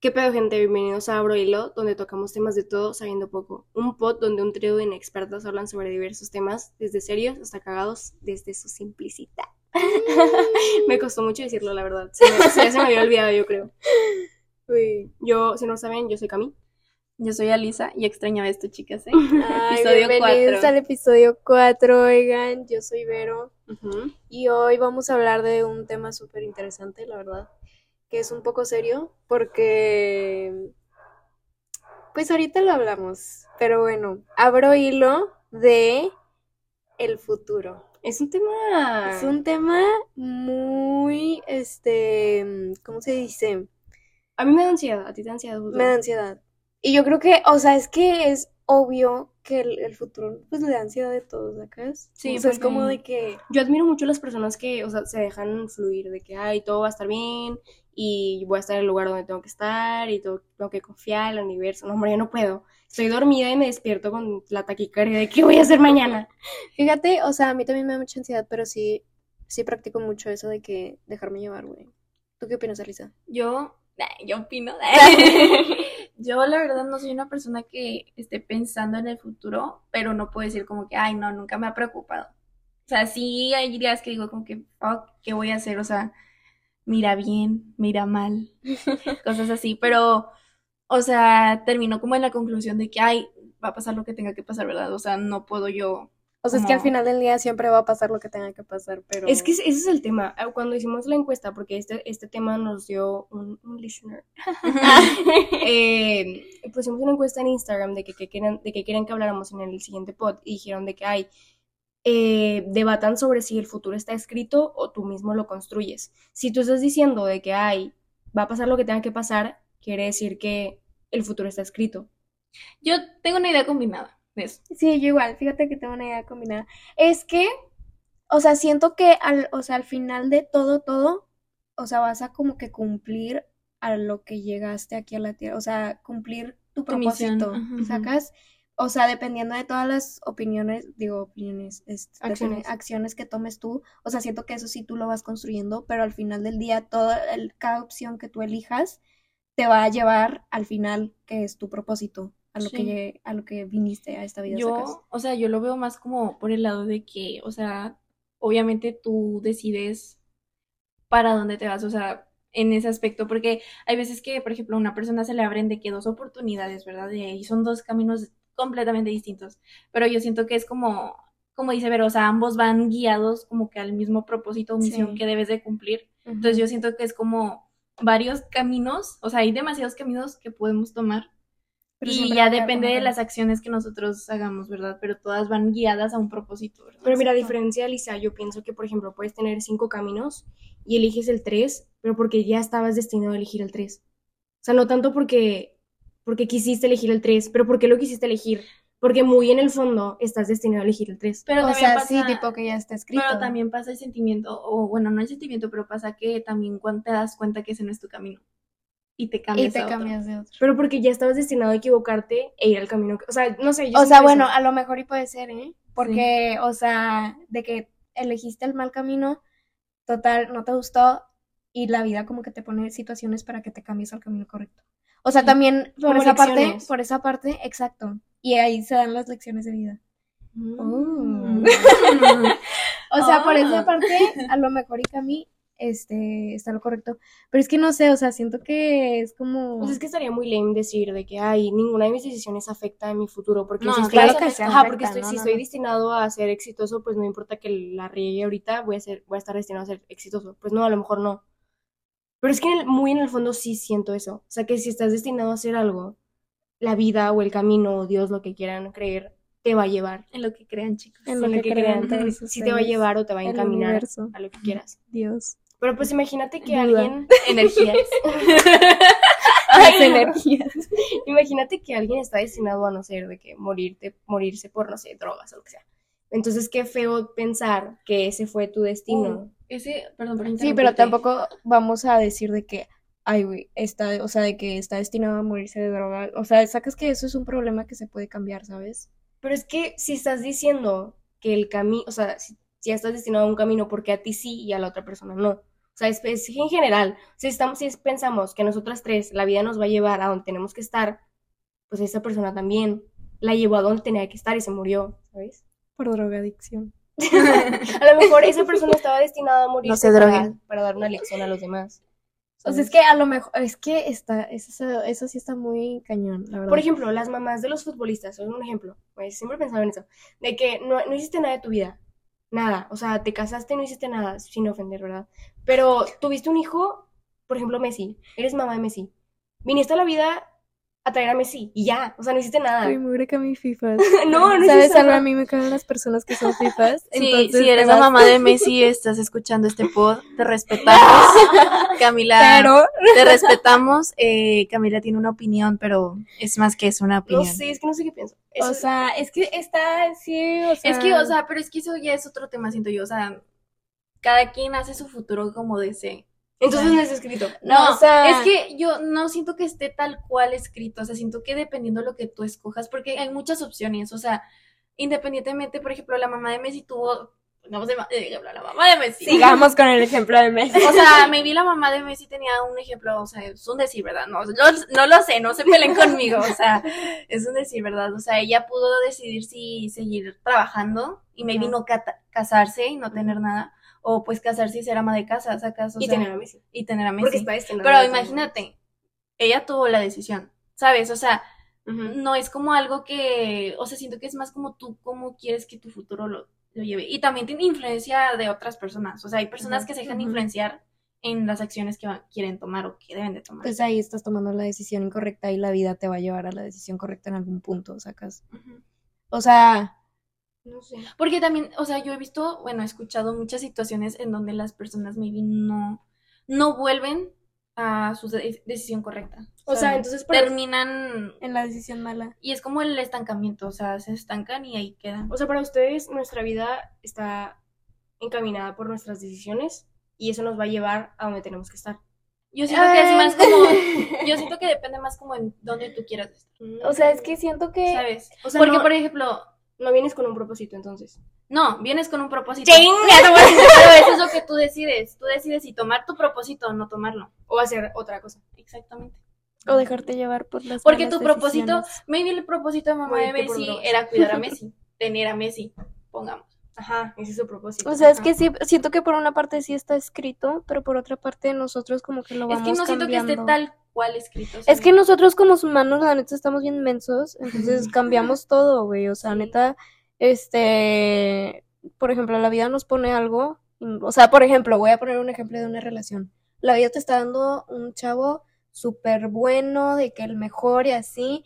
¿Qué pedo, gente? Bienvenidos a Abro Hilo, donde tocamos temas de todo sabiendo poco. Un pod donde un trío de inexpertos hablan sobre diversos temas, desde serios hasta cagados, desde su simplicidad. me costó mucho decirlo, la verdad. Se me, se, se me había olvidado, yo creo. Uy. Yo, si no saben, yo soy Cami. Yo soy Alisa y extrañaba esto, chicas, ¿eh? Ay, Episodio bienvenidos al episodio 4, oigan, yo soy Vero y hoy vamos a hablar de un tema súper interesante, la verdad, que es un poco serio porque, pues ahorita lo hablamos, pero bueno, abro hilo de el futuro. Es un tema... Es un tema muy, este, ¿cómo se dice? A mí me da ansiedad, a ti te da ansiedad. Me da ansiedad. Y yo creo que, o sea, es que es obvio que el, el futuro, pues le da ansiedad de todos, ¿sacas? Sí, o sea, es como de que, Yo admiro mucho a las personas que, o sea, se dejan fluir, de que, ay, todo va a estar bien y voy a estar en el lugar donde tengo que estar y todo, tengo que confiar al universo. No, hombre, yo no puedo. Estoy dormida y me despierto con la taquicardia de qué voy a hacer mañana. fíjate, o sea, a mí también me da mucha ansiedad, pero sí, sí practico mucho eso de que dejarme llevar, güey. ¿Tú qué opinas, Alisa? Yo, yo opino. yo la verdad no soy una persona que esté pensando en el futuro, pero no puedo decir como que, ay, no, nunca me ha preocupado. O sea, sí hay días que digo como que, fuck, ¿qué voy a hacer? O sea, mira bien, mira mal, cosas así, pero, o sea, termino como en la conclusión de que, ay, va a pasar lo que tenga que pasar, ¿verdad? O sea, no puedo yo O sea, es que al final del día siempre va a pasar lo que tenga que pasar, pero... Es que ese es el tema. Ah, Cuando hicimos la encuesta, porque este, este tema nos dio un, un listener, eh, pusimos una encuesta en Instagram de que, que quieren, de que quieren que habláramos en el siguiente pod y dijeron de que hay eh, debatan sobre si el futuro está escrito o tú mismo lo construyes. Si tú estás diciendo de que hay va a pasar lo que tenga que pasar, quiere decir que el futuro está escrito. Yo tengo una idea combinada de eso. Sí, yo igual, fíjate que tengo una idea combinada. Es que, o sea, siento que al, o sea, al final de todo, todo, o sea, vas a como que cumplir a lo que llegaste aquí a la Tierra, o sea, cumplir tu Tu misión, propósito, ajá. ¿sacas? O sea, dependiendo de todas las opiniones, digo, opiniones, Acciones. acciones que tomes tú, o sea, siento que eso sí tú lo vas construyendo, pero al final del día, toda el- cada opción que tú elijas te va a llevar al final, que es tu propósito, a lo Sí. que, a lo que viniste a esta vida, ¿sacas? Yo, o sea, yo lo veo más como por el lado de que, o sea, obviamente tú decides para dónde te vas, o sea, en ese aspecto, porque hay veces que, por ejemplo, a una persona se le abren de que dos oportunidades, ¿verdad? De- y son dos caminos completamente distintos, pero yo siento que es como, como dice Vero, o sea, ambos van guiados como que al mismo propósito o misión Sí. que debes de cumplir. Entonces yo siento que es como varios caminos, o sea, hay demasiados caminos que podemos tomar Pero y ya depende de las acciones que nosotros hagamos, ¿verdad? Pero todas van guiadas a un propósito, ¿verdad? Pero mira, a diferencia Lisa, yo pienso que, por ejemplo, puedes tener cinco caminos y eliges el tres, pero porque ya estabas destinado a elegir el tres. O sea, no tanto porque, porque quisiste elegir el tres, pero porque lo quisiste elegir. Porque muy en el fondo estás destinado a elegir el tres. Pero o también sea, pasa, sí, tipo que ya está escrito. pero también pasa el sentimiento, o bueno, no el sentimiento, pero pasa que también cuando te das cuenta que ese no es tu camino y te y cambias te a otro. cambias de otro. Pero porque ya estabas destinado a equivocarte e ir al camino que... O sea, no sé, yo O sea, eso. bueno, a lo mejor y puede ser, ¿eh? Porque, o sea, de que elegiste el mal camino, total, no te gustó y la vida como que te pone situaciones para que te cambies al camino correcto. O sea, también por esa parte, por esa parte, exacto. Y ahí se dan las lecciones de vida. Mm. O sea, por Ah. esa parte, a lo mejor y Cami, este, está lo correcto. Pero es que no sé, o sea, siento que es como... Pues es que estaría muy lame decir de que, ay, ninguna de mis decisiones afecta a mi futuro, porque No, si estoy, claro que sí ajá, afecta, porque estoy, no, si no, estoy destinado a ser exitoso, pues no importa que la riegue ahorita, voy a ser, voy a estar destinado a ser exitoso. Pues no, a lo mejor no. Pero es que en el- muy en el fondo sí siento eso. O sea, que si estás destinado a hacer algo, la vida o el camino o Dios, lo que quieran creer, te va a llevar. En lo que crean, chicos. En lo En que crean sí te va a llevar o te va a encaminar universo. a lo que quieras. Dios. Pero pues imagínate que Duda. alguien... Energías. Las energías. Imagínate que alguien está destinado a no ser de que morirte, morirse por, no sé, drogas o lo que sea. Entonces, qué feo pensar que ese fue tu destino. Ese, perdón por Sí, pero tampoco vamos a decir de que, ay, güey, está, o sea, de que está destinado a morirse de droga. O sea, sacas que eso es un problema que se puede cambiar, ¿sabes? Pero es que si estás diciendo que el camino, o sea, si, si ya estás destinado a un camino, porque a ti sí y a la otra persona no. O sea, es, es en general. Si, estamos, si pensamos que nosotras tres, la vida nos va a llevar a donde tenemos que estar, pues esa persona también la llevó a donde tenía que estar y se murió, ¿sabes? Por drogadicción. a lo mejor esa persona estaba destinada a morir No se para, para dar una lección a los demás. O sea, ¿sabes? es que a lo mejor, es que está, eso, eso sí está muy cañón, la verdad. Por ejemplo, las mamás de los futbolistas, son un ejemplo, pues siempre he pensado en eso, de que no, no hiciste nada de tu vida, nada, o sea, te casaste y no hiciste nada, sin ofender, ¿verdad? Pero tuviste un hijo, por ejemplo, Messi, eres mamá de Messi, viniste a la vida a traer a Messi y ya, o sea, no hiciste nada. Uy, mugre que a mi fifas. no, no ¿Sabes algo? A mí me caen las personas que son fifas. Sí, entonces si eres la mamá de Messi y estás escuchando este pod, te respetamos. Camila, Pero, te respetamos. Eh, Camila tiene una opinión, pero es más que eso, una No opinión. sé, es que no sé qué pienso. o sea, es que está, sí, o sea. Es que, o sea, pero es que eso ya es otro tema, siento yo. O sea, cada quien hace su futuro como desee. Entonces no es escrito. No, o sea- es que yo no siento que esté tal cual escrito, o sea, siento que dependiendo de lo que tú escojas, porque hay muchas opciones, o sea, independientemente, por ejemplo, la mamá de Messi tuvo, vamos a hablar, la mamá de Messi. Sigamos con el ejemplo de Messi. O sea, me vi la mamá de Messi tenía un ejemplo, o sea, es un decir, ¿verdad? No, no, no lo sé, no se peleen conmigo, o sea, es un decir, ¿verdad? O sea, ella pudo decidir si seguir trabajando y maybe Ajá. no cata- casarse y no tener nada, o pues casarse y ser ama de casa, sacas, o y sea, tener a Messi. y tener a Porque Messi. está destinado Pero imagínate, ella tuvo la decisión, ¿sabes? O sea, no es como algo que, o sea, siento que es más como tú, cómo quieres que tu futuro lo, lo lleve. Y también tiene influencia de otras personas, o sea, hay personas que se dejan influenciar en las acciones que quieren tomar o que deben de tomar. Pues ahí estás tomando la decisión incorrecta y la vida te va a llevar a la decisión correcta en algún punto, sacas. O sea, No sé. Porque también, o sea, yo he visto, bueno, he escuchado muchas situaciones en donde las personas maybe no, no vuelven a su de- decisión correcta. O sea, entonces terminan en la decisión mala. y es como el estancamiento, o sea, se estancan y ahí quedan. o sea, para ustedes nuestra vida está encaminada por nuestras decisiones y eso nos va a llevar a donde tenemos que estar. Yo siento que es más como, yo siento que depende más como en donde tú quieras estar, O sea, es que siento que. ¿sabes? O sea, Porque, no, por ejemplo, no vienes con un propósito entonces. no, vienes con un propósito. ¡Chinga! Pero eso es lo que tú decides. Tú decides si tomar tu propósito o no tomarlo. O hacer otra cosa. Exactamente. O dejarte llevar por las Porque tu propósito, decisiones. maybe el propósito de mamá de Messi era cuidar a Messi, tener a Messi, pongamos. Ajá, ese es su propósito. O sea, es que sí, siento que por una parte sí está escrito, pero por otra parte nosotros como que lo Es vamos que no siento que esté cambiando. tal cual escrito. Es que nosotros como humanos, la neta, estamos bien mensos, entonces cambiamos todo, güey. O sea, Sí. neta, este, por ejemplo, la vida nos pone algo, o sea, por ejemplo, voy a poner un ejemplo de una relación. La vida te está dando un chavo súper bueno, de que el mejor y así,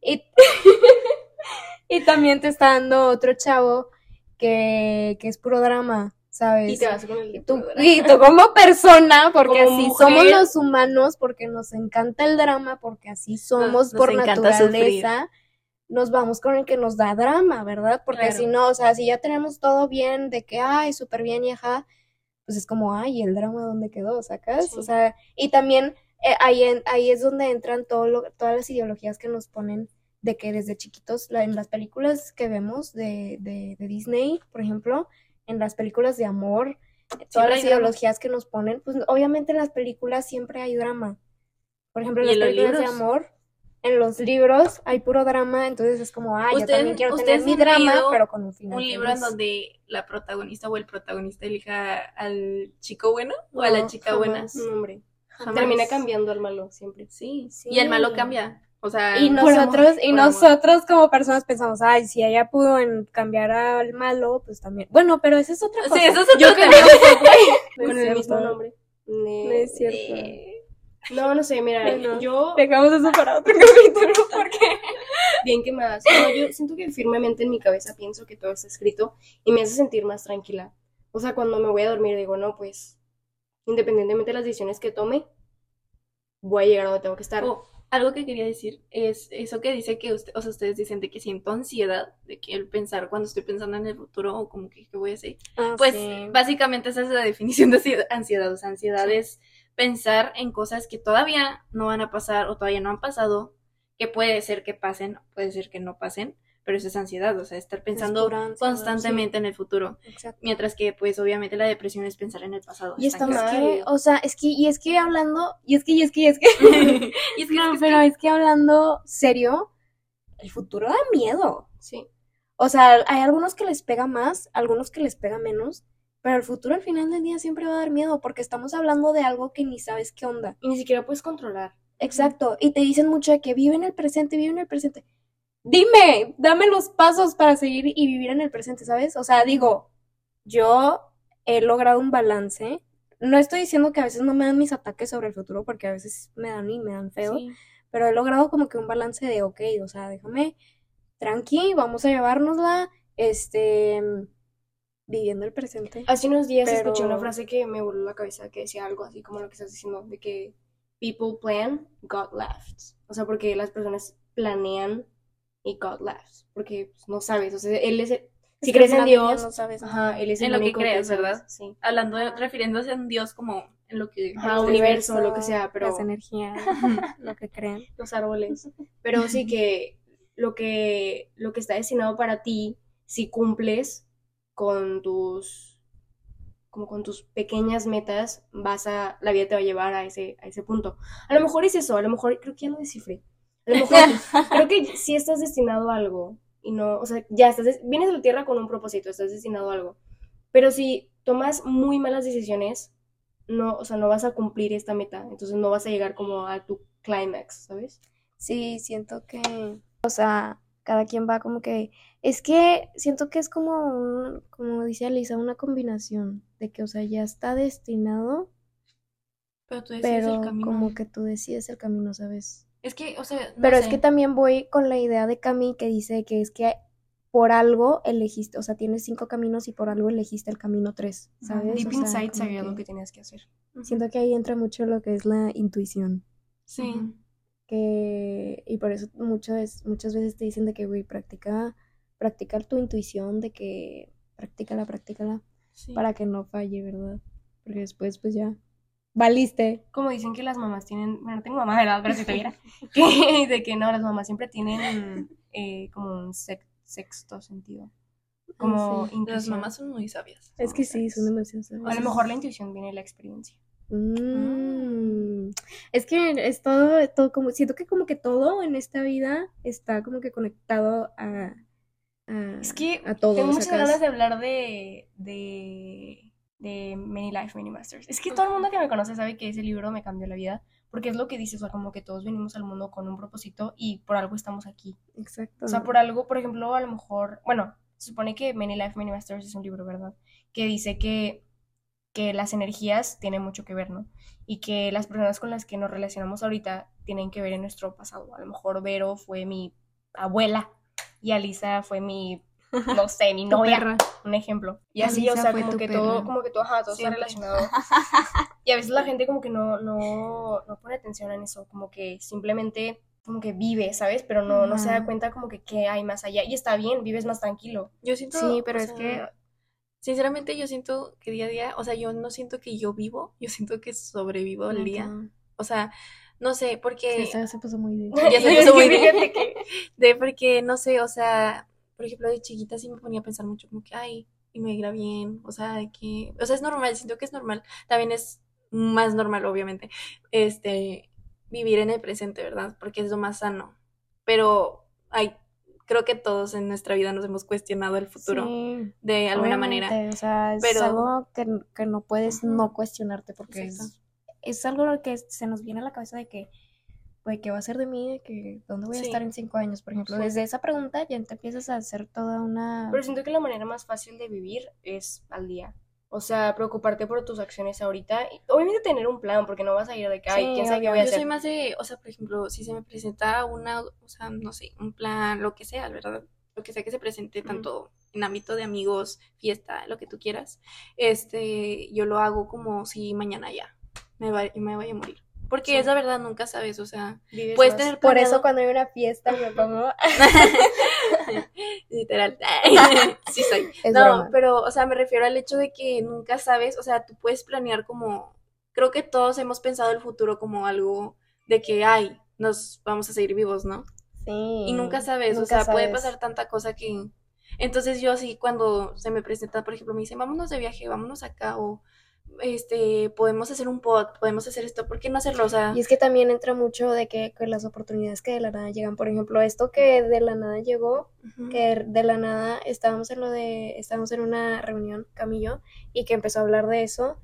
y, y también te está dando otro chavo que, que es puro drama, ¿sabes? Y te vas con el de tú, puro y tú como persona, porque Como así mujer. somos los humanos, porque nos encanta el drama, porque así somos nos por naturaleza, nos vamos con el que nos da drama, ¿verdad? Porque Claro. si no, o sea, si ya tenemos todo bien, de que, ay, súper bien y ajá, pues es como, ay, ¿y el drama dónde quedó? ¿Sacas? Sí. O sea, y también eh, ahí, en- ahí es donde entran todo lo- todas las ideologías que nos ponen de que desde chiquitos, la- en las películas que vemos de, de, de Disney, por ejemplo, en las películas de amor, todas las ideologías que nos ponen, pues obviamente en las películas siempre hay drama. Por ejemplo, en ¿Y las películas de amor, en los libros hay puro drama, entonces es como, ay, yo ¿Ustedes- también quiero tener mi drama, pero con un final Un libro en donde la protagonista o el protagonista elija al chico bueno o a la chica buena. No, hombre. Jamás. Termina cambiando al malo siempre. Sí, Sí. Y el malo cambia. O sea, Y nosotros, amor, y amor. nosotros como personas pensamos, ay, si ella pudo en cambiar al malo, pues también. Bueno, pero esa es otra cosa. Sí, eso es otro Yo tema. No con el mismo nombre. No es cierto. No, no sé, mira, Bueno. yo Dejamos eso para otro capítulo porque bien quemadas. No, yo siento que firmemente en mi cabeza pienso que todo está escrito y me hace sentir más tranquila. O sea, cuando me voy a dormir digo, no, pues, independientemente de las decisiones que tome, voy a llegar a donde tengo que estar. oh, algo que quería decir es eso que dice que usted, o sea, ustedes dicen de que siento ansiedad de que el pensar cuando estoy pensando en el futuro o como que qué voy a hacer. Pues básicamente esa es la definición de ansiedad- ansiedad. O sea, ansiedad es pensar en cosas que todavía no van a pasar o todavía no han pasado, que puede ser que pasen, puede ser que no pasen, pero eso es ansiedad, o sea, estar pensando constantemente en el futuro. Exacto. Mientras que, pues, obviamente la depresión es pensar en el pasado. Y está mal. Que, o sea, es que, y es que hablando, y es que, y es que, y es que, y es que, no, pero es que hablando serio, el futuro da miedo. Sí. O sea, hay algunos que les pega más, algunos que les pega menos, pero el futuro al final del día siempre va a dar miedo porque estamos hablando de algo que ni sabes qué onda. Y ni siquiera puedes controlar. Exacto, y te dicen mucho de que vive en el presente, vive en el presente. Dime, dame los pasos para seguir y vivir en el presente, ¿sabes? O sea, digo, yo he logrado un balance. No estoy diciendo que a veces no me dan mis ataques sobre el futuro, porque a veces me dan y me dan feo, Sí. pero he logrado como que un balance de, ok, o sea, déjame tranqui, vamos a llevárnosla, este, viviendo el presente. Hace unos días escuché una frase que me voló la cabeza que decía algo así como lo que estás diciendo, de que people plan, God laughs. O sea, porque las personas planean y God laughs. Porque pues, no sabes, o sea, él es el- si Es crees en Dios, no sabes. ajá, él es En el lo que crees. ¿verdad? Sí. Hablando, de- refiriéndose a un Dios como en lo que... Ajá, El universo, lo que sea, pero Las energías, lo que crean. los árboles. Pero sí que lo que lo que está destinado para ti, si cumples con tus como con tus pequeñas metas, vas a la vida te va a llevar a ese a ese punto. A lo mejor es eso, a lo mejor creo que ya lo descifré. A lo mejor creo que si estás destinado a algo y no, o sea, ya estás vienes a la tierra con un propósito, estás destinado a algo. Pero si tomas muy malas decisiones, no, o sea, no vas a cumplir esta meta, entonces no vas a llegar como a tu clímax, ¿sabes? Sí, siento que, o sea, cada quien va como que, es que siento que es como un, como dice Alisa, una combinación de que, o sea, ya está destinado, Pero tú decides pero el camino. como que tú decides el camino, ¿sabes? Es que, o sea, no Pero es que también voy con la idea de Cami que dice que es que por algo elegiste, o sea, tienes cinco caminos y por algo elegiste el camino tres, ¿sabes? Deep O sea, inside que lo que tenías que hacer. Siento que ahí entra mucho lo que es la intuición. Sí. Que y por eso muchas muchas veces te dicen de que güey practica practicar tu intuición de que practícala practícala sí. para que no falle verdad porque después pues ya valiste Como dicen que las mamás tienen, bueno, no tengo mamá, ¿verdad? Pero si tuviera, que, de que no, las mamás siempre tienen eh, como un sec- sexto sentido. Como Sí. Las mamás son muy sabias. es que sí son demasiado A lo sabias. mejor la intuición viene de la experiencia. Mm. es que es todo todo como siento que como que todo en esta vida está como que conectado a, a Es que a todo tengo muchas ganas de hablar de, de, de Many Life, Many Masters. Es que todo el mundo que me conoce sabe que ese libro me cambió la vida, porque es lo que dices, o sea, como que todos venimos al mundo con un propósito y por algo estamos aquí. exacto O sea, por algo, por ejemplo, a lo mejor, bueno, se supone que Many Life, Many Masters es un libro, ¿verdad? Que dice que, que las energías tienen mucho que ver, ¿no? Y que las personas con las que nos relacionamos ahorita tienen que ver en nuestro pasado. A lo mejor Vero fue mi abuela y Alisa fue mi, no sé, mi novia, un ejemplo. Y así, Alisa o sea, como que perra. todo, como que todo, ajá, todo está relacionado. Y a veces la gente como que no, no, no pone atención en eso, como que simplemente como que vive, ¿sabes? Pero no, no se da cuenta como que qué hay más allá. Y está bien, vives más tranquilo. Yo siento. Sí, pero es sea, que Sinceramente, yo siento que día a día, o sea, yo no siento que yo vivo, yo siento que sobrevivo el día. O sea, no sé, Sí, porque. esta se puso muy bien. Ya se puso muy De porque, no sé, o sea, por ejemplo, de chiquita sí me ponía a pensar mucho como que, ay, y me irá bien, o sea, de que, o sea, es normal, siento que es normal, también es más normal, obviamente, este, vivir en el presente, ¿verdad? Porque es lo más sano, pero, ay, creo que todos en nuestra vida nos hemos cuestionado el futuro Sí, de alguna manera. O sea, es Pero- algo que, que no puedes no cuestionarte porque es, es algo que se nos viene a la cabeza de que, pues, ¿qué va a ser de mí? De que, ¿dónde voy a Sí. estar en cinco años? Por ejemplo, Sí. desde esa pregunta ya te empiezas a hacer toda una... Pero siento que la manera más fácil de vivir es al día. O sea, preocuparte por tus acciones ahorita. Obviamente tener un plan, porque no vas a ir de que, ay, Sí, quién sabe qué voy a Yo hacer. soy más de, o sea, por ejemplo, si se me presenta una, o sea, no sé, un plan, lo que sea, ¿verdad? Lo que sea que se presente, Ujú. tanto en ámbito de amigos, fiesta, lo que tú quieras, este, yo lo hago como si mañana ya me, va- me vaya a morir. Porque Sí. es la verdad, nunca sabes, o sea, Vives puedes tener Por eso cuando hay una fiesta me pongo... Literal. sí soy. Es no, broma. pero, o sea, me refiero al hecho de que nunca sabes, o sea, tú puedes planear como, creo que todos hemos pensado el futuro como algo de que, ay, nos vamos a seguir vivos, ¿no? Sí. Y nunca sabes, o sea, puede pasar tanta cosa que... Entonces yo así cuando se me presenta, por ejemplo, me dicen, vámonos de viaje, vámonos acá, o este, podemos hacer un pod, podemos hacer esto, ¿por qué no hacerlo? O sea, Y es que también entra mucho de que, que las oportunidades que de la nada llegan. Por ejemplo, esto que de la nada llegó, que de la nada estábamos en lo de, estábamos en una reunión, Camillo, y que empezó a hablar de eso.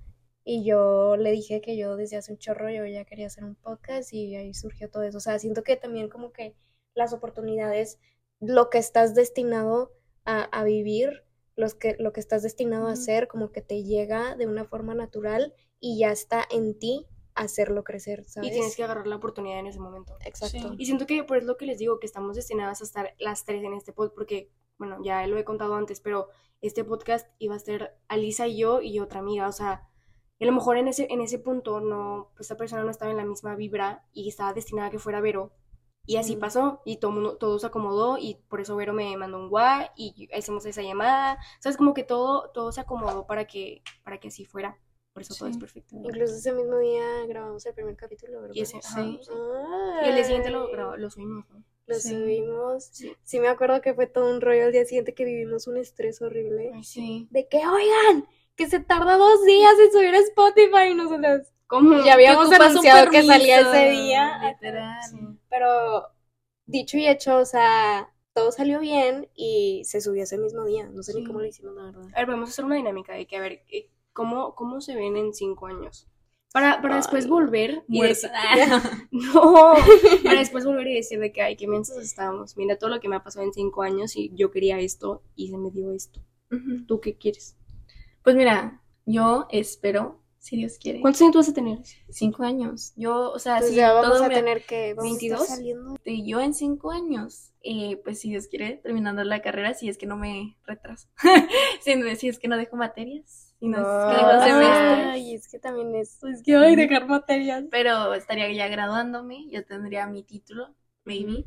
Y yo le dije que yo desde hace un chorro yo ya quería hacer un podcast y ahí surgió todo eso. O sea, siento que también como que las oportunidades, lo que estás destinado a, a vivir, los que, lo que estás destinado a hacer, como que te llega de una forma natural y ya está en ti hacerlo crecer, ¿sabes? Y tienes que agarrar la oportunidad en ese momento. Exacto. Sí. Y siento que por eso es lo que les digo, que estamos destinadas a estar las tres en este pod, porque, bueno, ya lo he contado antes, pero este podcast iba a ser Alisa y yo y otra amiga, o sea, y a lo mejor en ese, en ese punto no, esta persona no estaba en la misma vibra y estaba destinada a que fuera Vero. Y así pasó, y todo, todo se acomodó, y por eso Vero me mandó un guay, y hicimos esa llamada. ¿Sabes? Como que todo, todo se acomodó para que, para que así fuera. Por eso todo es perfecto. Incluso ese mismo día grabamos el primer capítulo, ¿verdad? Y ese- Sí. Y el día siguiente lo, grabó- lo subimos, ¿no? Lo Sí. subimos. Sí. Me acuerdo que fue todo un rollo al día siguiente que vivimos un estrés horrible. Ay, sí. De que, oigan, que se tarda dos días en subir a Spotify y nosotros. Ya habíamos anunciado que salía ese día. Literal. Sí. Pero dicho y hecho, o sea, todo salió bien y se subió ese mismo día. No sé ni cómo lo hicimos, la verdad. A ver, vamos a hacer una dinámica de que, a ver, eh, ¿cómo, cómo se ven en cinco años? Para, para después volver y decir, Muerta. no, para después volver y decir de que, ay, qué mensos estábamos. Mira todo lo que me ha pasado en cinco años y yo quería esto y se me dio esto. ¿Tú qué quieres? Pues mira, yo espero, si Dios quiere, ¿Cuántos años tú vas a tener? cinco años. Yo, o sea, Pues si ya vamos a me- tener que. vamos a estar 22. saliendo. yo en cinco años, eh, pues si Dios quiere, terminando la carrera, si es que no me retraso, si, no- si es que no dejo materias, si no es que dejo semestres, Ay, es que también es. Es que, ay, dejar materias. pero estaría ya graduándome, ya tendría mi título, maybe.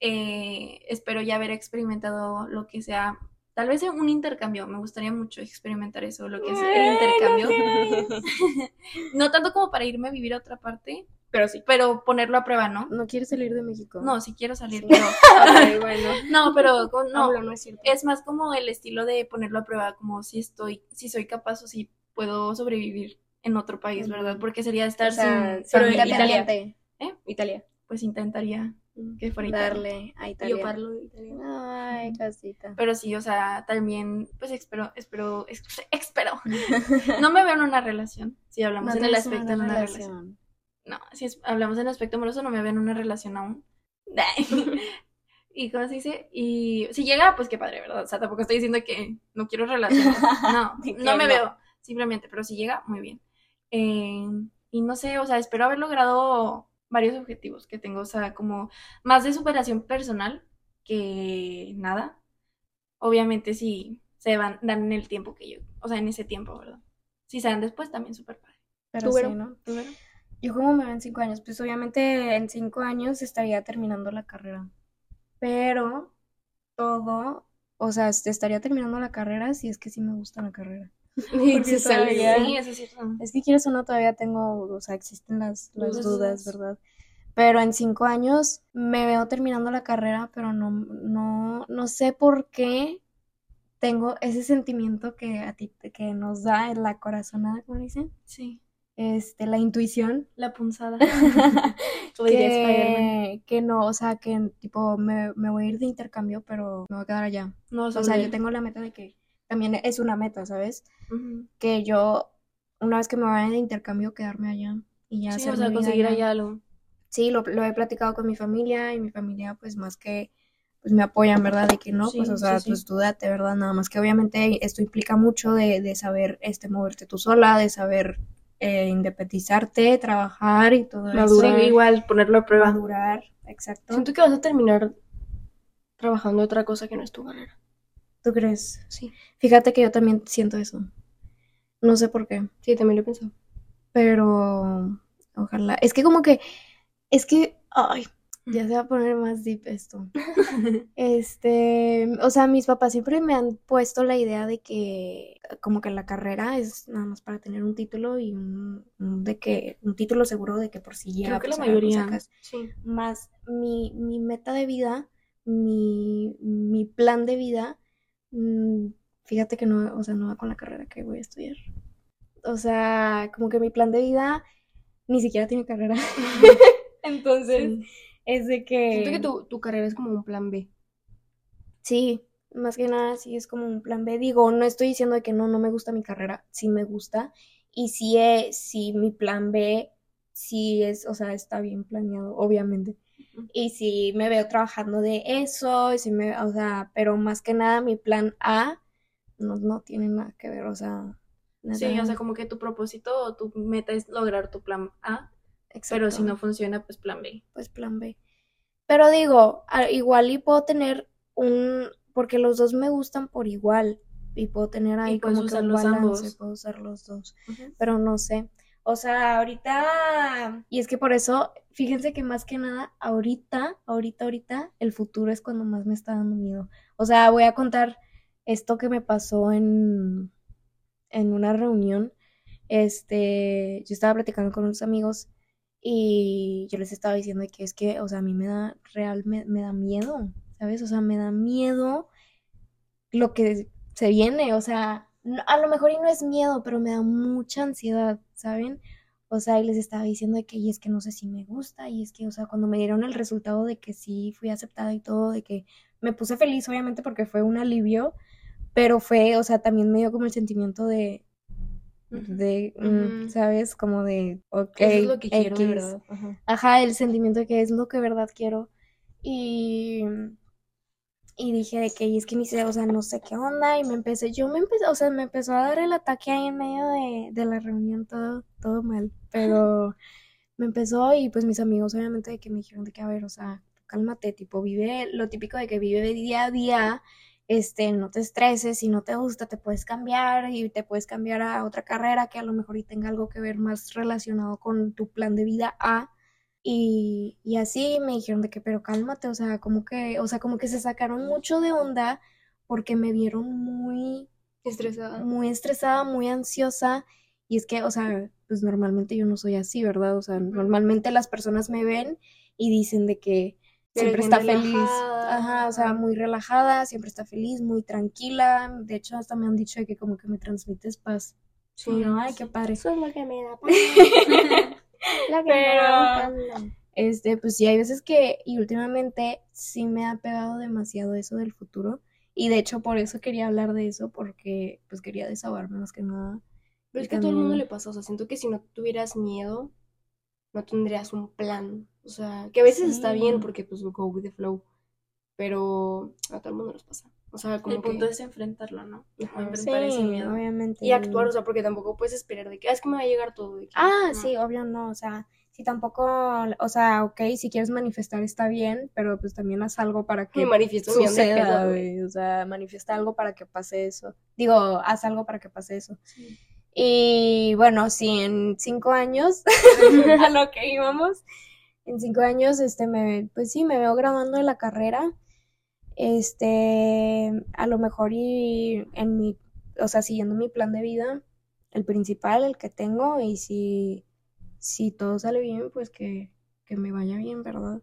Eh, espero ya haber experimentado lo que sea, tal vez un intercambio, me gustaría mucho experimentar eso, lo que es el intercambio. no tanto como para irme a vivir a otra parte, Pero sí. pero ponerlo a prueba, ¿no? ¿No quieres salir de México? No, si quiero salir, Sí. pero Ok, bueno. no, pero con- no, no es cierto. es más como el estilo de ponerlo a prueba, como si estoy, si soy capaz o si puedo sobrevivir en otro país. ¿verdad? Porque sería estar O sea, sin pero familia. independiente. Italia. Pues intentaría que fuera. Darle a Italia. Yo parlo italiano. Ay, casita. Pero sí, o sea, también, pues espero, espero, espero. No me veo en una relación, si hablamos en el aspecto de una relación. No, si es- hablamos en el aspecto amoroso, no me veo en una relación aún. ¿Y cómo se dice? Y si llega, pues qué padre, ¿verdad? O sea, tampoco estoy diciendo que no quiero relaciones. No, no me veo, simplemente, pero si llega, muy bien. Eh, y no sé, o sea, espero haber logrado varios objetivos que tengo, o sea, como más de superación personal que nada. Obviamente si se van, dan en el tiempo que yo, o sea, en ese tiempo, ¿verdad? Si se dan después, también súper padre. Pero ¿Tú, sí? ¿no? ¿Tú? Yo como me veo en cinco años, pues obviamente en cinco años estaría terminando la carrera. Pero todo, o sea, est- estaría terminando la carrera si es que sí me gusta la carrera. Y se todavía- Sí, eso es cierto. Es que quieres o no, todavía tengo, o sea, existen las, las dudas, dudas. ¿verdad? Pero en cinco años me veo terminando la carrera, pero no, no, no sé por qué tengo ese sentimiento que a ti, que nos da la corazonada, ¿cómo le dicen? Sí, Este, la intuición. la punzada. Que, que no, o sea, que tipo me, me voy a ir de intercambio, pero me voy a quedar allá. No, O sea, yo tengo la meta de que también es una meta, ¿sabes? Que yo, una vez que me vaya de intercambio, quedarme allá y ya Sí, hacer o sea, conseguir allá. allá algo. Sí, lo, lo he platicado con mi familia y mi familia, pues más que, pues me apoyan, ¿verdad? De que no, Sí, pues o sea, sí. pues tú date, ¿verdad? Nada más que obviamente esto implica mucho de, de saber, este, moverte tú sola, de saber eh, independizarte, trabajar y todo Madurar. eso. igual, ponerlo a prueba. Madurar, exacto. Siento que vas a terminar trabajando otra cosa que no es tu carrera. ¿Tú crees? Sí. Fíjate que yo también siento eso. No sé por qué, Sí, también lo pensado. pero ojalá. Es que como que, es que, ay, Ya se va a poner más deep esto. Este, o sea, mis papás siempre me han puesto la idea de que como que la carrera es nada más para tener un título y un, un de que un título seguro de que por si ya Creo que la pues, algo mayoría. sacas. Sí. Más mi, mi meta de vida, mi, mi plan de vida, mm, fíjate que no, o sea, no va con la carrera que voy a estudiar. O sea, como que mi plan de vida ni siquiera tiene carrera. Entonces, Sí. es de que... Siento que tu, tu carrera es como un plan B. Sí, más que nada sí es como un plan B. Digo, no estoy diciendo de que no, no me gusta mi carrera, sí me gusta. Y sí, es, sí mi plan B, sí es, o sea, está bien planeado, obviamente. Y sí me veo trabajando de eso, y sí me, o sea, pero más que nada mi plan A no, no tiene nada que ver, o sea, Sí, o sea, como que tu propósito o tu meta es lograr tu plan A, pero si Exacto. no funciona, pues plan B. pues plan B. Pero digo, igual y puedo tener un, porque los dos me gustan por igual y puedo tener ahí puedes como que un balance, ambos. puedo usar los dos, pero no sé. O sea, ahorita, y es que por eso, fíjense que más que nada, ahorita, ahorita, ahorita, el futuro es cuando más me está dando miedo. O sea, voy a contar esto que me pasó en, en una reunión. Este, yo estaba platicando con unos amigos y yo les estaba diciendo que es que, o sea, a mí me da, real, me, me da miedo, ¿sabes? O sea, me da miedo lo que se viene, o sea, a lo mejor y no es miedo, pero me da mucha ansiedad, ¿saben? O sea, y les estaba diciendo de que, y es que no sé si me gusta, y es que, o sea, cuando me dieron el resultado de que sí fui aceptada y todo, de que me puse feliz, obviamente, porque fue un alivio, pero fue, o sea, también me dio como el sentimiento de, de, mm. ¿sabes? Como de, ok, Eso es lo que quiero, de verdad. Ajá. Ajá, el sentimiento de que es lo que verdad quiero. Y, y dije de que, y es que ni sé, o sea, no sé qué onda. Y me empecé, yo me empecé, o sea, me empezó a dar el ataque ahí en medio de, de la reunión, todo, todo mal. Pero me empezó y pues mis amigos obviamente de que me dijeron de que, a ver, o sea, cálmate, tipo, vive lo típico de que vive día a día. Este, no te estreses, si no te gusta te puedes cambiar y te puedes cambiar a otra carrera que a lo mejor y tenga algo que ver más relacionado con tu plan de vida A. Y, y así me dijeron de que, pero cálmate, o sea, como que, o sea, como que se sacaron mucho de onda porque me vieron muy, Estresada. muy estresada, muy ansiosa. Y es que, o sea, pues normalmente yo no soy así, ¿verdad? O sea, normalmente las personas me ven y dicen de que siempre está feliz. Ajá, o sea, muy relajada, siempre está feliz, muy tranquila. De hecho, hasta me han dicho de que como que me transmites paz. Sí, Y yo, ay, qué padre. Eso es lo que me da paz. Lo que Pero-. Este, pues sí, hay veces que, y últimamente sí me ha pegado demasiado eso del futuro. Y de hecho, por eso quería hablar de eso, porque pues quería desahogarme más que nada. Pero es que a todo el mundo le pasa, o sea, siento que si no tuvieras miedo, no tendrías un plan. O sea, que a veces está bien porque pues go with the flow, pero a todo el mundo les pasa. O sea, como El punto que... es enfrentarlo, ¿no? Ajá. Enfrentar ese miedo. obviamente. Y actuar, o sea, porque tampoco puedes esperar de que, ah, es que me va a llegar todo. de que, Ah, no. sí, obvio no, o sea, si tampoco, o sea, ok, si quieres manifestar está bien, pero pues también haz algo para que de suceda, güey. o sea, manifiesta algo para que pase eso. Digo, haz algo para que pase eso. Sí. Y bueno, sí, en cinco años, a lo que íbamos, en cinco años, este, me, pues sí, me veo graduando de la carrera, este, a lo mejor y en mi, o sea, siguiendo mi plan de vida, el principal, el que tengo, y si, si todo sale bien, pues que, que me vaya bien, ¿verdad?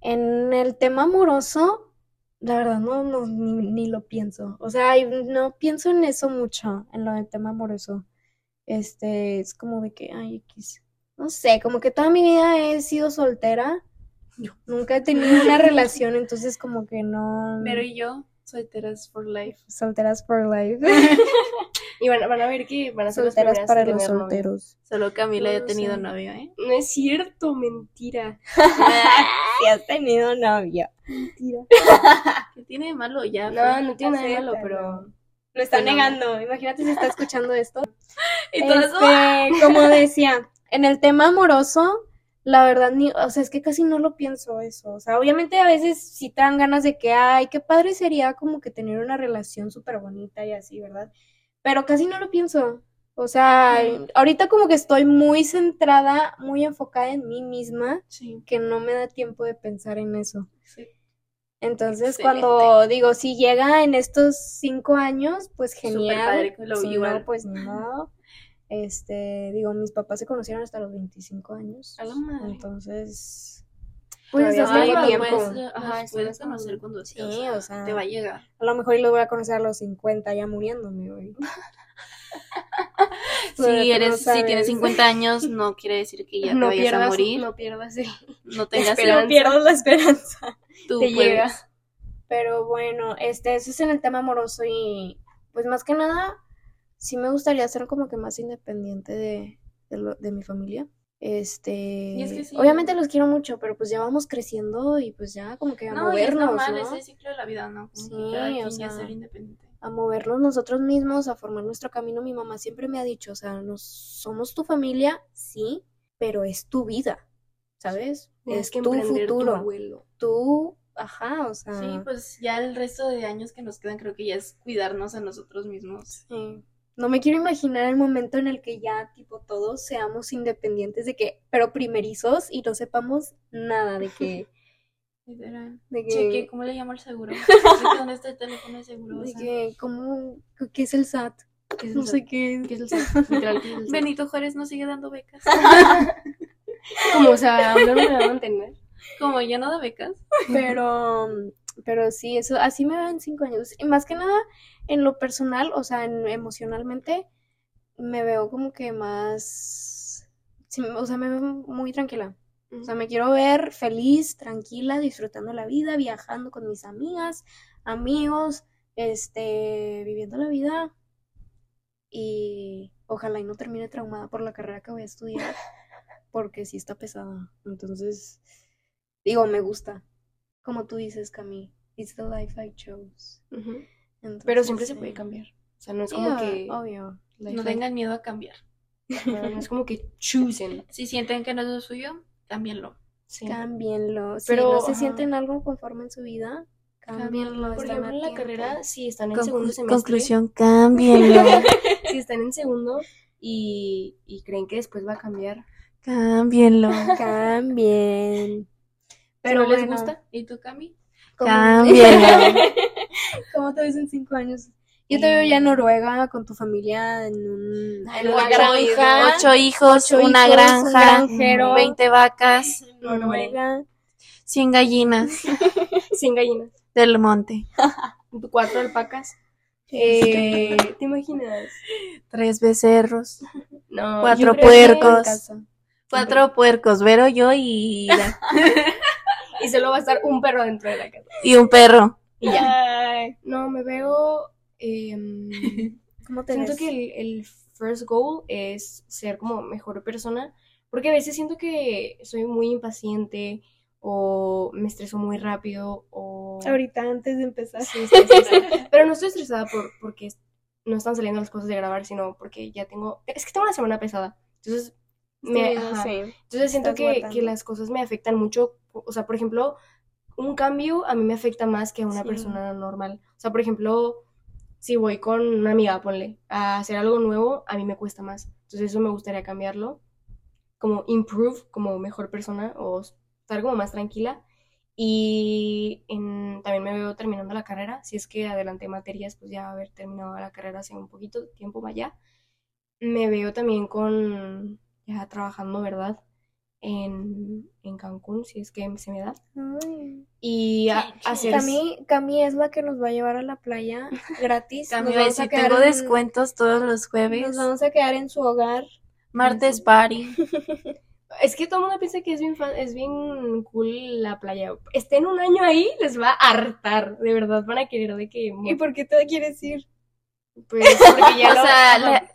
En el tema amoroso, la verdad no, no ni, ni lo pienso. O sea, no pienso en eso mucho, en lo del tema amoroso. Este, es como de que, ay, X. No sé, como que toda mi vida he sido soltera. Nunca he tenido una relación, entonces como que no. Pero y yo, solteras for life. Solteras for life. Y van, van a ver que van a ser las Solteras primeras para los novio. solteros. Solo Camila No ya ha tenido sé. novio, ¿eh? No es cierto, mentira. Si has tenido novio. Mentira. ¿Qué tiene de malo ya? No, pues? no tiene nada de malo, pero-. Lo está negando. Imagínate si está escuchando esto. Y todo eso. Este, como decía, en el tema amoroso, la verdad, ni, o sea, es que casi no lo pienso eso. O sea, obviamente a veces sí te dan ganas de que, ay, qué padre sería como que tener una relación súper bonita y así, ¿verdad? Pero casi no lo pienso. O sea, ahorita como que estoy muy centrada, muy enfocada en mí misma, Sí. que no me da tiempo de pensar en eso. sí. Entonces, Excelente. cuando digo, si llega en estos cinco años, pues genial. padre que lo Si igual. no, pues ni modo. Este, digo, mis papás se conocieron hasta los 25 años. A la madre. Entonces, Pues tengo más tiempo. Puedes, Ajá, puedes conocer maduro. cuando Sí, sí, o sea, te va a llegar. a lo mejor y lo voy a conocer a los 50 ya muriéndome, güey. Si tú no eres, si tienes sabes. 50 años, no quiere decir que ya te no vayas pierdas, a morir. No, no pierdas el... tengas esperanza. No pierdo la esperanza. tú te puedes. llega. Pero bueno, este, eso es en el tema amoroso y pues más que nada, sí me gustaría ser como que más independiente de, de, lo- de mi familia. Este, Y es que sí. obviamente los quiero mucho, pero pues ya vamos creciendo y pues ya como que a No, y es movernos, normal, ¿no? es el ciclo de la vida, ¿no? Como Sí, que cada o quien ya sea, ser independiente. A movernos nosotros mismos, a formar nuestro camino. Mi mamá siempre me ha dicho, o sea, nos, somos tu familia, sí, pero es tu vida, ¿sabes? Es que tu emprender tu futuro. vuelo. Tú, ajá, o sea, Sí, pues ya el resto de años que nos quedan creo que ya es cuidarnos a nosotros mismos. Sí. No me quiero imaginar el momento en el que ya, tipo, todos seamos independientes de que, pero primerizos y no sepamos nada de que, Literal. de que, Cheque, ¿cómo le llamo al seguro? ¿Dónde está el teléfono de seguro? O de sea, que, ¿cómo, qué es el SAT? ¿Qué es No sé qué. ¿Qué es el SAT? Literal, ¿qué es el SAT? Benito Juárez no sigue dando becas. Como, o sea, no me va a entender. Como ya no da becas. Pero, pero sí, eso, así me veo en cinco años. Y más que nada, en lo personal, o sea, en- emocionalmente, me veo como que más, sí, o sea, me veo muy tranquila. O sea, me quiero ver feliz, tranquila, disfrutando la vida, viajando con mis amigas, amigos, este, viviendo la vida. Y ojalá y no termine traumada por la carrera que voy a estudiar, porque sí está pesada. Entonces, digo, me gusta. Como tú dices, Cami, it's the life I chose. Pero Entonces, siempre se puede cambiar. O sea, no es como que... obvio. life No tengan miedo a cambiar. No es como que choosing. Si sienten que no es lo suyo, cámbienlo. Sí. Cámbienlo. Si Pero, no se ajá. sienten algo conforme en su vida, cámbienlo. Por ejemplo, en la tiempo. carrera, si están en segundo semestre, conclusión, cámbienlo. si están en segundo y, y creen que después va a cambiar, cámbienlo. Cambien. Pero Pero les bueno. gusta, ¿Y tú, Cami? ¿Cómo- Cámbienlo. ¿Cómo te ves en cinco años? Yo te veo ya en Noruega con tu familia en, un, en una granja. Ocho hijos, Ocho una hijos, un granja, granjero. 20 vacas, Noruega. 100 gallinas 100 gallinas, del monte, cuatro alpacas. Eh, ¿Te imaginas? tres becerros, No, Cuatro puercos. cuatro puercos, Vero, yo y, Y solo va a estar un perro dentro de la casa. y un perro. Y ya. No, me veo. em, ¿Cómo te siento ves? que el, el first goal es ser como mejor persona. Porque a veces siento que soy muy impaciente o me estreso muy rápido o... Ahorita, antes de empezar. Sí, estoy estresada. Pero no estoy estresada por, porque no están saliendo las cosas de grabar, sino porque ya tengo... Es que tengo una semana pesada. Entonces, me, ajá. Sí. Entonces siento que, que las cosas me afectan mucho. O sea, por ejemplo, un cambio a mí me afecta más que a una Sí. persona normal. O sea, por ejemplo, si voy con una amiga, ponle, a hacer algo nuevo, a mí me cuesta más. Entonces eso me gustaría cambiarlo. Como improve como mejor persona o estar como más tranquila. Y en- también me veo terminando la carrera. Si es que adelanté materias, pues ya haber terminado la carrera hace un poquito de tiempo allá. Me veo también con ya trabajando, ¿verdad? En, en Cancún, si es que se me da. Ay. Y a- hacer... Cami, Cami es la que nos va a llevar a la playa gratis. Cami Nos quedar tengo en- descuentos todos los jueves, Nos vamos a quedar en su hogar. martes party. Es que todo el mundo piensa que es bien, fa- es bien cool la playa. Estén un año ahí, les va a hartar. De verdad, van a querer de que... ¿Y por qué te quieres ir? Pues porque ya O lo- sea, ajá, la-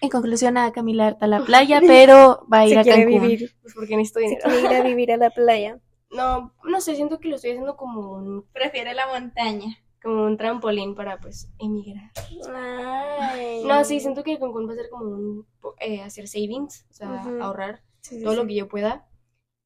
en conclusión, a Camila harta la playa, pero va a ir Se a quiere Cancún. vivir. pues porque necesito Se dinero. quiere ir a vivir a la playa. No, no sé, siento que lo estoy haciendo como un, Prefiere la montaña. como un trampolín para, pues, emigrar. Ay. No, sí, siento que Cancún va a ser como un... eh, hacer savings, o sea, Ujú. ahorrar Sí, sí, todo lo sí. que yo pueda.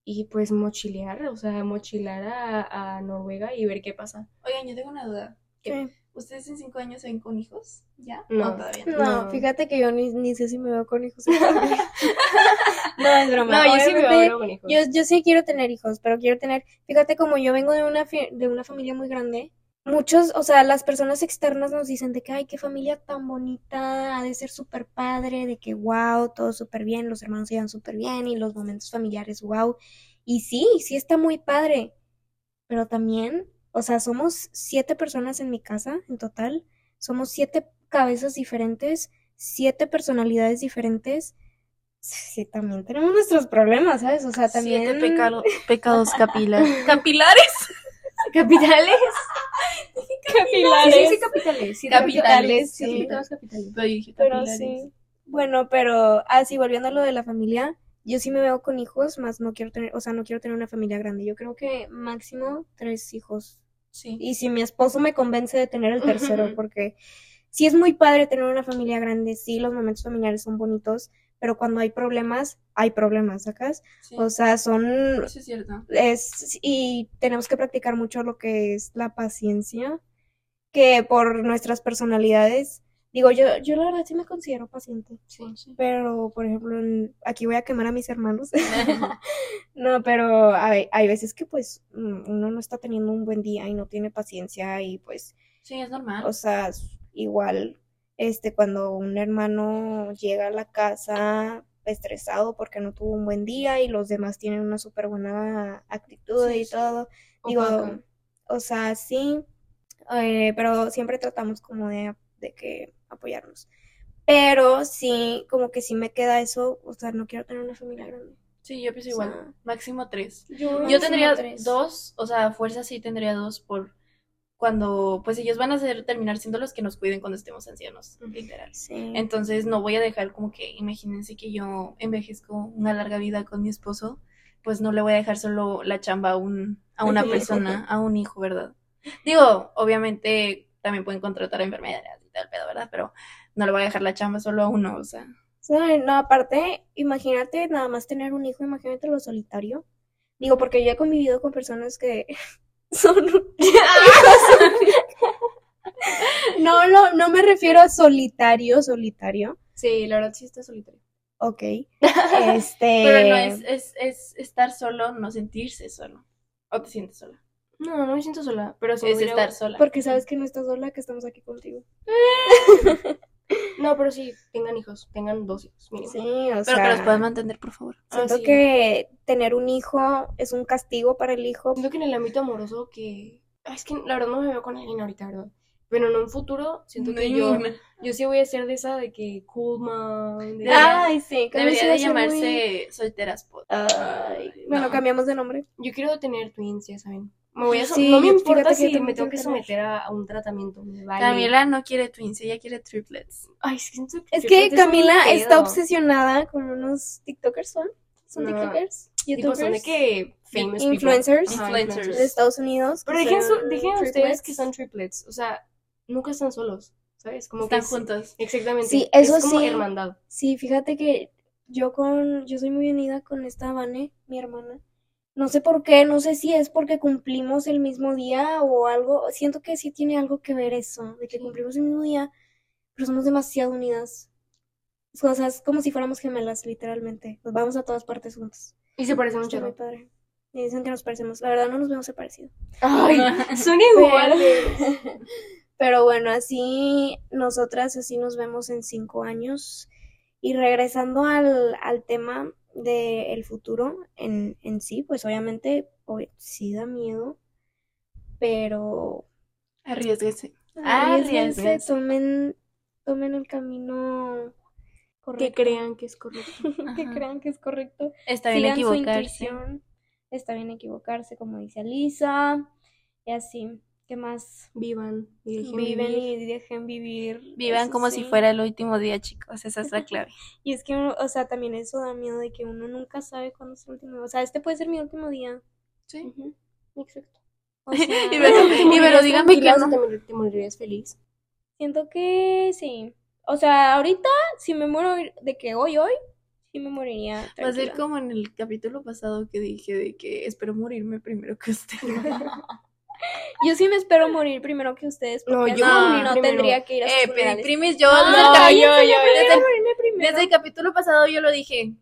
Y pues mochilear, o sea, mochilar a, a Noruega y ver qué pasa. Oigan, yo tengo una duda. Sí. ¿Ustedes en cinco años se ven con hijos? ¿Ya? No. ¿O todavía no? No, fíjate que yo ni, ni sé si me veo con hijos. no, es broma. No, yo sí me veo con hijos. Yo, yo sí quiero tener hijos, pero quiero tener, fíjate como yo vengo de una, fi- de una familia muy grande, muchos, o sea, las personas externas nos dicen de que, ay, qué familia tan bonita, ha de ser súper padre, de que, wow, todo súper bien, los hermanos se llevan súper bien y los momentos familiares, wow. Y sí, sí está muy padre, pero también, o sea, somos siete personas en mi casa en total, somos siete cabezas diferentes, siete personalidades diferentes. Sí, también tenemos nuestros problemas, ¿sabes? O sea, también... Siete pecado- pecados capilares. ¿Capilares? ¿Capitales? Capilares. Sí, sí, capitales. Sí, Capitales, sí. capitales. Pero dije Pero capilares. sí. Bueno, pero así volviendo a lo de la familia, yo sí me veo con hijos, más no quiero tener, o sea, no quiero tener una familia grande. Yo creo que máximo tres hijos. Sí. Y si mi esposo me convence de tener el tercero, porque sí es muy padre tener una familia grande, sí, los momentos familiares son bonitos, pero cuando hay problemas, hay problemas, ¿sacas? sí. O sea, son Eso es cierto. es, y tenemos que practicar mucho lo que es la paciencia, que por nuestras personalidades, digo, yo, yo la verdad sí me considero paciente, Sí. pero por ejemplo, aquí voy a quemar a mis hermanos. No, pero hay, hay veces que pues mm, uno no está teniendo un buen día y no tiene paciencia y pues, Sí, es normal. o sea, igual, este, cuando un hermano llega a la casa estresado porque no tuvo un buen día y los demás tienen una súper buena actitud Sí, y sí. todo, digo, o sea, sí, eh, pero siempre tratamos como de, de que apoyarnos. Pero sí, como que sí me queda eso, o sea, no quiero tener una familia grande. Sí, yo pienso O sea, igual. Máximo tres. Yo, Yo máximo tendría tres. dos, o sea, a fuerza sí tendría dos por cuando, pues ellos van a ser, terminar siendo los que nos cuiden cuando estemos ancianos, literal. Sí. Entonces no voy a dejar como que, imagínense que yo envejezco una larga vida con mi esposo, pues no le voy a dejar solo la chamba a un, a una persona, a un hijo, ¿verdad? Digo, obviamente también pueden contratar enfermedades tal pedo, ¿verdad? Pero no le voy a dejar la chamba solo a uno, o sea. No, aparte, imagínate nada más tener un hijo, imagínate lo solitario. Digo, porque yo he convivido con personas que son No, no, no me refiero a solitario, solitario. Sí, la verdad sí está solitario. Ok. Este. Pero no es, es, es estar solo, no sentirse solo. ¿O te sientes sola? No, no me siento sola, pero sí Es hubiera- estar sola. Porque sabes que no estás sola, que estamos aquí contigo. No, pero sí, tengan hijos, tengan dos hijos mínimo. Sí, o Pero sea. que los puedan mantener, por favor. Siento Ah, sí. que tener un hijo es un castigo para el hijo. Siento que en el ámbito amoroso que... Ay, es que la verdad no me veo con alguien ahorita, ¿verdad? Pero en un futuro siento que yo, yo sí voy a ser de esa de que cool mom. de- Debería- Ay, sí, Debería de llamarse solteras pod. Ay, Ay, Bueno, no. cambiamos de nombre. Yo quiero tener twins, ya saben. Me voy a so- Sí, no me importa que si también me tengo que someter a, a un tratamiento. Vale. Camila no quiere twins, ella quiere triplets. Ay, siento Es que es un Camila está obsesionada con unos TikTokers, ¿son? ¿Son No. TikTokers? Tipo, son de ¿YouTubers? que famous. Influencers. Ajá, Influencers. De Estados Unidos. Pero que dejen, su- dejen a ustedes que son triplets. O sea, nunca están solos, ¿sabes? Como Están que juntos. Exactamente. Sí, eso es como sí. hermandad. Sí, fíjate que yo con, yo soy muy unida con esta Vane, mi hermana. No sé por qué, no sé si es porque cumplimos el mismo día o algo. Siento que sí tiene algo que ver eso, de que Sí. cumplimos el mismo día, pero somos demasiado unidas. O sea, es como si fuéramos gemelas, literalmente. Nos vamos a todas partes juntas. Y se parecen Está muy padre. Y dicen que nos parecemos. La verdad no nos vemos parecido. Ay, son iguales. Pero bueno, así nosotras así nos vemos en cinco años. Y regresando al, al tema del futuro en, en sí, pues obviamente obvi- sí da miedo, pero Arriesguese. arriésguense, Arriésguense. tomen, tomen el camino Que correcto, crean que es correcto. que crean que es correcto. Está bien Sigan su equivocarse. intuición, está bien equivocarse, como dice Alisa, y así, ¿qué más? Vivan y dejen Viven vivir. y dejen vivir. Vivan eso como si fuera el último día, chicos. Esa es la clave. Y es que, uno- o sea, también eso da miedo de que uno nunca sabe cuándo es el último. O sea, este puede ser mi último día. Sí. Exacto. O sea, Y pero- ¿Te y pero morirías díganme que tranquila no. ¿Te, mor- te morirías feliz? siento que sí. O sea, ahorita, si me muero de que hoy, hoy, sí me moriría. Va a ser tranquila. como en el capítulo pasado que dije de que espero morirme primero que usted. Yo sí me espero morir primero que ustedes. No, Porque yo no, morir no tendría que ir a sus Eh, primis, yo No, yo- yo- yo- desde el capítulo pasado yo lo dije.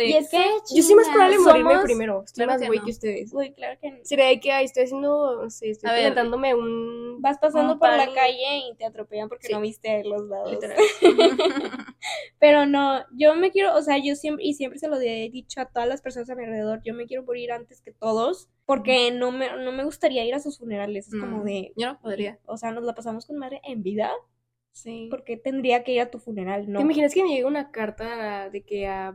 Sí. Y es que Yo sí me es probable Somos- morirme primero. Estoy Claro más que güey no. que ustedes. Güey, claro que no. Sería de que ay, estoy haciendo, no sé, estoy A ver. calentándome un... Vas pasando un por la calle y te atropellan porque Sí. no viste los lados. Pero no, yo me quiero, o sea, yo siempre, y siempre se lo he dicho a todas las personas a mi alrededor, yo me quiero morir antes que todos, porque no me, no me gustaría ir a sus funerales, es como Mm, de, Yo no podría. o sea, nos la pasamos con madre en vida, Sí. porque tendría que ir a tu funeral, no. ¿Te imaginas que me llegue una carta de que a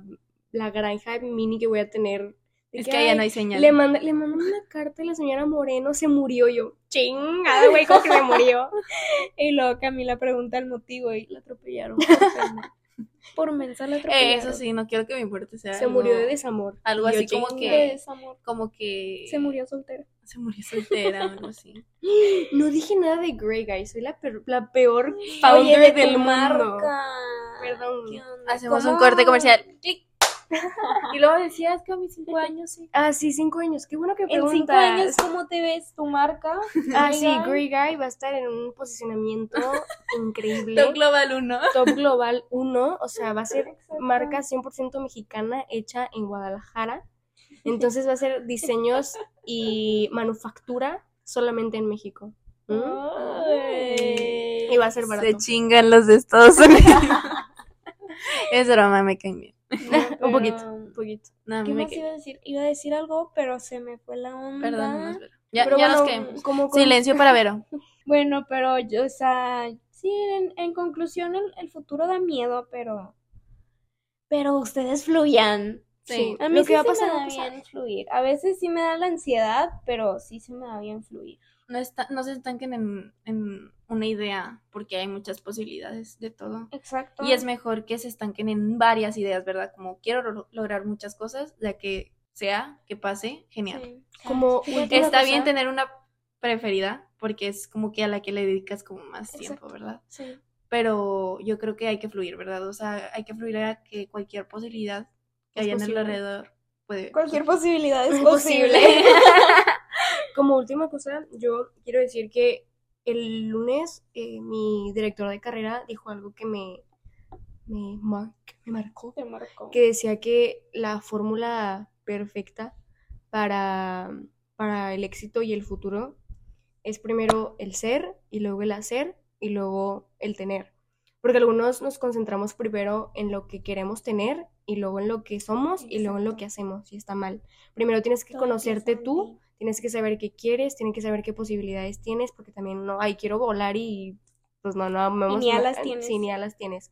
la granja mini que voy a tener? de Es que, que allá no hay señal. Le manda, le mandan una carta y la señora Moreno se murió. Yo, chingada, güey, ¿cómo que se murió? Y luego Camila pregunta el motivo y la atropellaron. Por, mensa la Eh, eso sí, no quiero que mi muerte sea Se algo- murió de desamor. algo así como que- De desamor. como que Se murió soltera. se murió soltera algo así. No dije nada de Grey Guy, soy la, la peor Oye, founder de del mundo. Perdón. Hacemos ¿Cómo? un corte comercial. Clic. Y luego decías que a mis cinco años sí. Ah, sí, cinco años. Qué bueno que En preguntas. cinco años, ¿cómo te ves tu marca? Ah, sí? Grey Guy va a estar en un posicionamiento increíble. Top Global 1. Top Global 1, o sea, va a ser Exacto. marca 100% mexicana hecha en Guadalajara. Entonces va a ser diseños y manufactura solamente en México. ¿Mm? Y va a ser barato. Se chingan los de Estados Unidos. es broma, me caen bien. un poquito, un poquito. No, a mí ¿Qué me más iba a decir? Iba a decir algo, pero se me fue la onda. Perdón, no. Ya, Pero ya nos bueno, caemos. como con- Silencio para Vero. Bueno, pero yo, o sea, sí, en, en conclusión, el, el futuro da miedo, pero. Pero ustedes fluyan. Sí, A mí lo sí que va a se pasar me va da a pasar. bien fluir. A veces sí me da la ansiedad, pero sí se me da bien fluir. No, está, no se estanquen en, en una idea, porque hay muchas posibilidades de todo. Exacto. Y es mejor que se estanquen en varias ideas, ¿verdad? Como quiero lo- lograr muchas cosas, ya que sea, que pase, genial. Sí. Como Está cosa- bien tener una preferida, porque es como que a la que le dedicas como más tiempo. ¿verdad? Sí. Pero yo creo que hay que fluir, ¿verdad? O sea, hay que fluir a que cualquier posibilidad que Es haya en el alrededor puede. Cualquier posibilidad es Es posible. posible. Como última cosa, yo quiero decir que el lunes eh, mi director de carrera dijo algo que me, me, mar- me marcó, marcó. que decía que la fórmula perfecta para, para el éxito y el futuro es primero el ser y luego el hacer y luego el tener. Porque algunos nos concentramos primero en lo que queremos tener y luego en lo que somos y luego en lo que hacemos y está mal. Primero tienes que Todo conocerte tú. Tienes que saber qué quieres, tienes que saber qué posibilidades tienes, porque también no, ay, quiero volar y pues no, no, vamos, ni no, alas eh, tienes. Sí, ni alas tienes.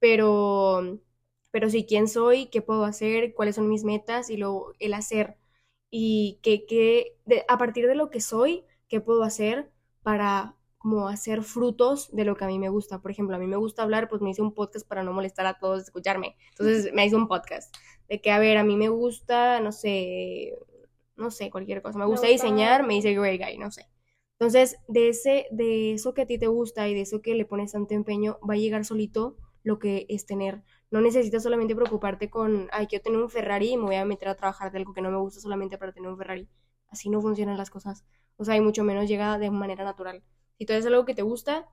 Pero, pero sí, quién soy, qué puedo hacer, cuáles son mis metas y luego el hacer. Y que, que de- a partir de lo que soy, qué puedo hacer para como hacer frutos de lo que a mí me gusta. Por ejemplo, a mí me gusta hablar, pues me hice un podcast para no molestar a todos de escucharme. Entonces me hice un podcast de que, a ver, a mí me gusta, no sé, no sé, cualquier cosa. Me gusta- diseñar, me dice Grey Guy, no sé. Entonces, de ese, de eso que a ti te gusta y de eso que le pones tanto empeño, va a llegar solito lo que es tener. No necesitas solamente preocuparte con, ay, quiero tener un Ferrari y me voy a meter a trabajar de algo que no me gusta solamente para tener un Ferrari. Así no funcionan las cosas. O sea, y mucho menos llega de manera natural. Si tú haces algo que te gusta,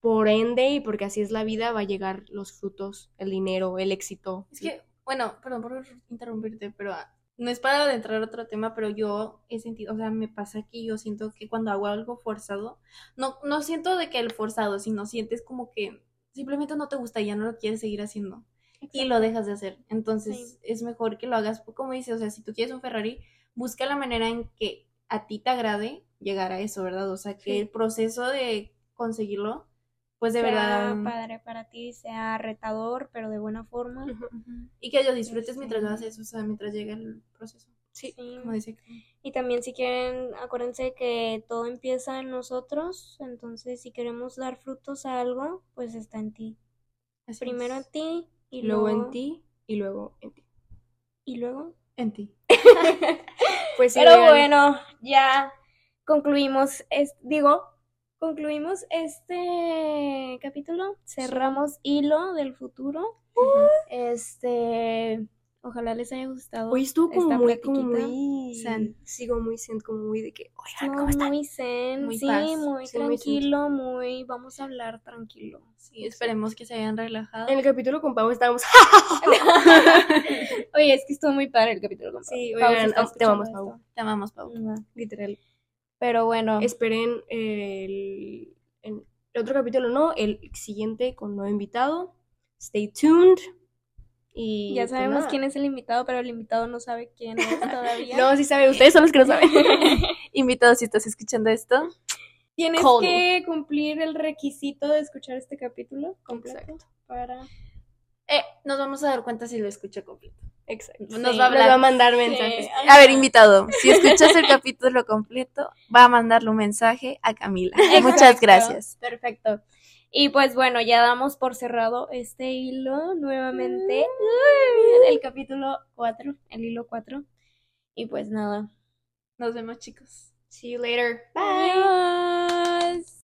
por ende y porque así es la vida, va a llegar los frutos, el dinero, el éxito. Es que, bueno, perdón por interrumpirte, pero ah, no es para adentrar otro tema, pero yo he sentido, o sea, me pasa que yo siento que cuando hago algo forzado, no, no siento de que el forzado, sino sientes como que simplemente no te gusta y ya no lo quieres seguir haciendo y lo dejas de hacer. Entonces Sí. es mejor que lo hagas, como dices, o sea, si tú quieres un Ferrari, busca la manera en que a ti te agrade llegar a eso, ¿verdad? O sea, que Sí. el proceso de conseguirlo, pues de sea verdad... padre para ti, sea retador, pero de buena forma. Y que lo disfrutes Este- mientras lo haces, o sea, mientras llega el proceso. Sí. Sí. Como dice que- Y también si quieren, acuérdense que todo empieza en nosotros, entonces si queremos dar frutos a algo, pues está en ti. así Primero en ti y luego luego en ti y luego en ti. Y luego. En ti. Pues sí, Pero bueno, ya concluimos, es, digo, concluimos este capítulo, cerramos hilo del futuro. Este, Ojalá les haya gustado. Hoy estuvo como esta muy, como muy... Zen. Sigo muy zen, como muy de que, oigan, ¿cómo están? muy zen, Muy sí, paz. muy Sí, tranquilo, muy, vamos a hablar tranquilo. Sí, esperemos que se hayan relajado. En el capítulo con Pau estábamos... Oye, es que estuvo muy padre el capítulo. con Sí, Pau. Pau, si oigan, estás te amamos, Pau. Te amamos, Pau. Literal. Pero bueno, Esperen el, el otro capítulo, no, el siguiente con nuevo invitado. Stay tuned. Y ya pues sabemos nada. quién es el invitado, pero el invitado no sabe quién es todavía. No, sí sabe, ustedes son los que no saben. Invitado, si estás escuchando esto, Tienes Call. que cumplir el requisito de escuchar este capítulo completo Exacto. para eh, nos vamos a dar cuenta si lo escucho completo. Exacto. Nos Sí, va a hablar. Va a mandar mensajes. Sí. A ver, invitado, si escuchas el capítulo completo, va a mandarle un mensaje a Camila. Muchas gracias. Perfecto. Y pues bueno, ya damos por cerrado este hilo nuevamente. El capítulo 4, el hilo 4. Y pues nada. Nos vemos, chicos. See you later. Adiós.